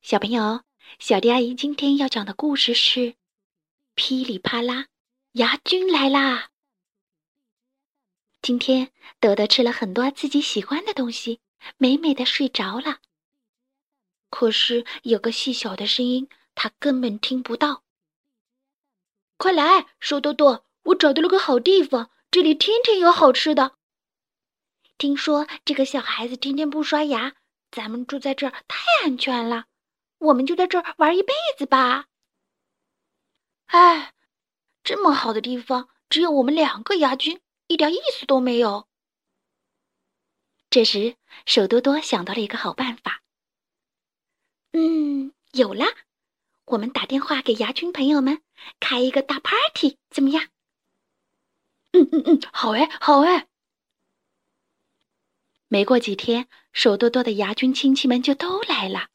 小朋友，小迪阿姨今天要讲的故事是《噼里啪啦，牙菌来啦》。今天豆豆吃了很多自己喜欢的东西，美美的睡着了。可是有个细小的声音，他根本听不到。快来，瘦多多，我找到了个好地方，这里天天有好吃的。听说这个小孩子天天不刷牙，咱们住在这儿太安全了。我们就在这儿玩一辈子吧。哎，这么好的地方，只有我们两个牙菌，一点意思都没有。这时，手多多想到了一个好办法。嗯，有啦，我们打电话给牙菌朋友们，开一个大 party，怎么样？嗯嗯嗯，好哎，好哎。没过几天，手多多的牙菌亲戚们就都来了。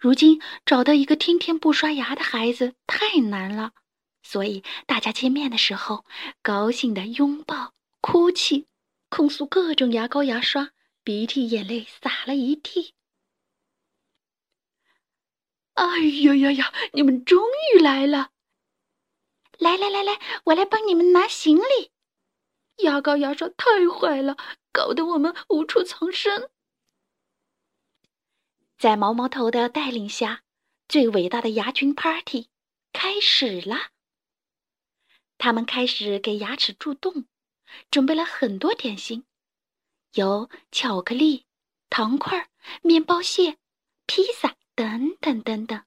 如今找到一个天天不刷牙的孩子太难了，所以大家见面的时候，高兴的拥抱、哭泣、控诉各种牙膏、牙刷，鼻涕眼泪洒了一地。哎呀呀呀！你们终于来了！来来来来，我来帮你们拿行李。牙膏、牙刷太坏了，搞得我们无处藏身。在毛毛头的带领下，最伟大的牙菌 Party 开始了。他们开始给牙齿蛀洞，准备了很多点心，有巧克力、糖块、面包屑、披萨等等等等。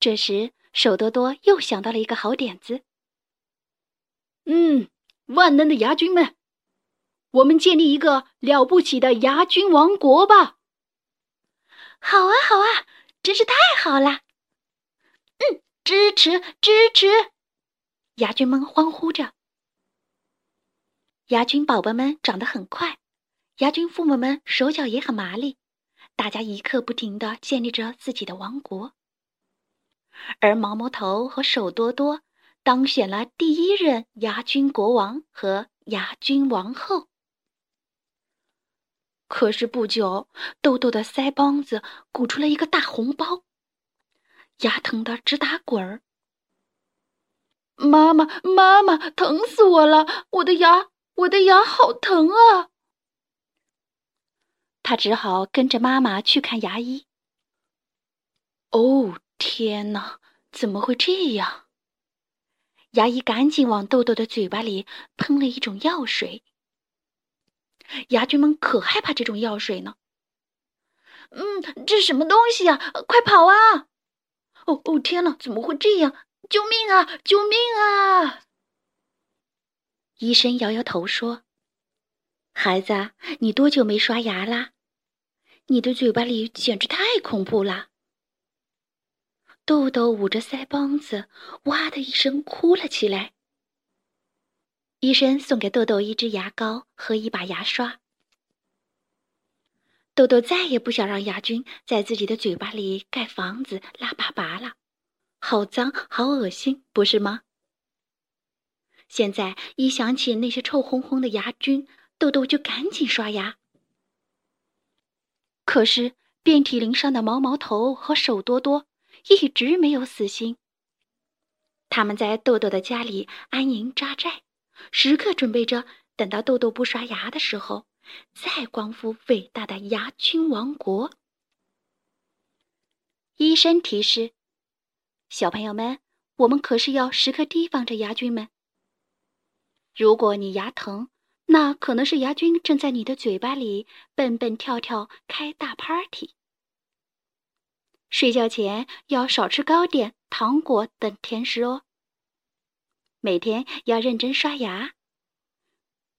这时，手多多又想到了一个好点子。嗯，万能的牙菌们！我们建立一个了不起的牙菌王国吧！好啊，好啊，真是太好了！嗯，支持支持！牙菌们欢呼着。牙菌宝宝们长得很快，牙菌父母们手脚也很麻利，大家一刻不停的建立着自己的王国。而毛毛头和手多多当选了第一任牙菌国王和牙菌王后。可是不久，豆豆的腮帮子鼓出了一个大红包，牙疼得直打滚儿。妈妈，妈妈，疼死我了！我的牙，我的牙好疼啊！他只好跟着妈妈去看牙医。哦，天哪，怎么会这样？牙医赶紧往豆豆的嘴巴里喷了一种药水。牙菌们可害怕这种药水呢。嗯，这什么东西呀？快跑啊！哦哦，天哪，怎么会这样？救命啊！救命啊！医生摇摇头说：“孩子，你多久没刷牙啦？你的嘴巴里简直太恐怖了。”豆豆捂着腮帮子，哇的一声哭了起来。医生送给豆豆一支牙膏和一把牙刷。豆豆再也不想让牙菌在自己的嘴巴里盖房子、拉粑粑了，好脏，好恶心，不是吗？现在一想起那些臭烘烘的牙菌，豆豆就赶紧刷牙。可是遍体鳞伤的毛毛头和手多多一直没有死心，他们在豆豆的家里安营扎寨。时刻准备着，等到豆豆不刷牙的时候，再光复伟大的牙菌王国。医生提示：小朋友们，我们可是要时刻提防着牙菌们。如果你牙疼，那可能是牙菌正在你的嘴巴里蹦蹦跳跳，开大 party。睡觉前要少吃糕点、糖果等甜食哦。每天要认真刷牙。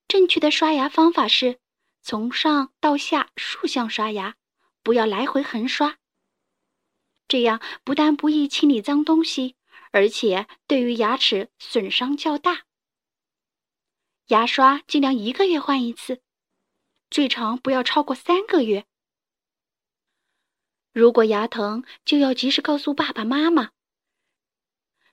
正确的刷牙方法是从上到下竖向刷牙，不要来回横刷。这样不但不易清理脏东西，而且对于牙齿损伤较大。牙刷尽量一个月换一次，最长不要超过三个月。如果牙疼，就要及时告诉爸爸妈妈。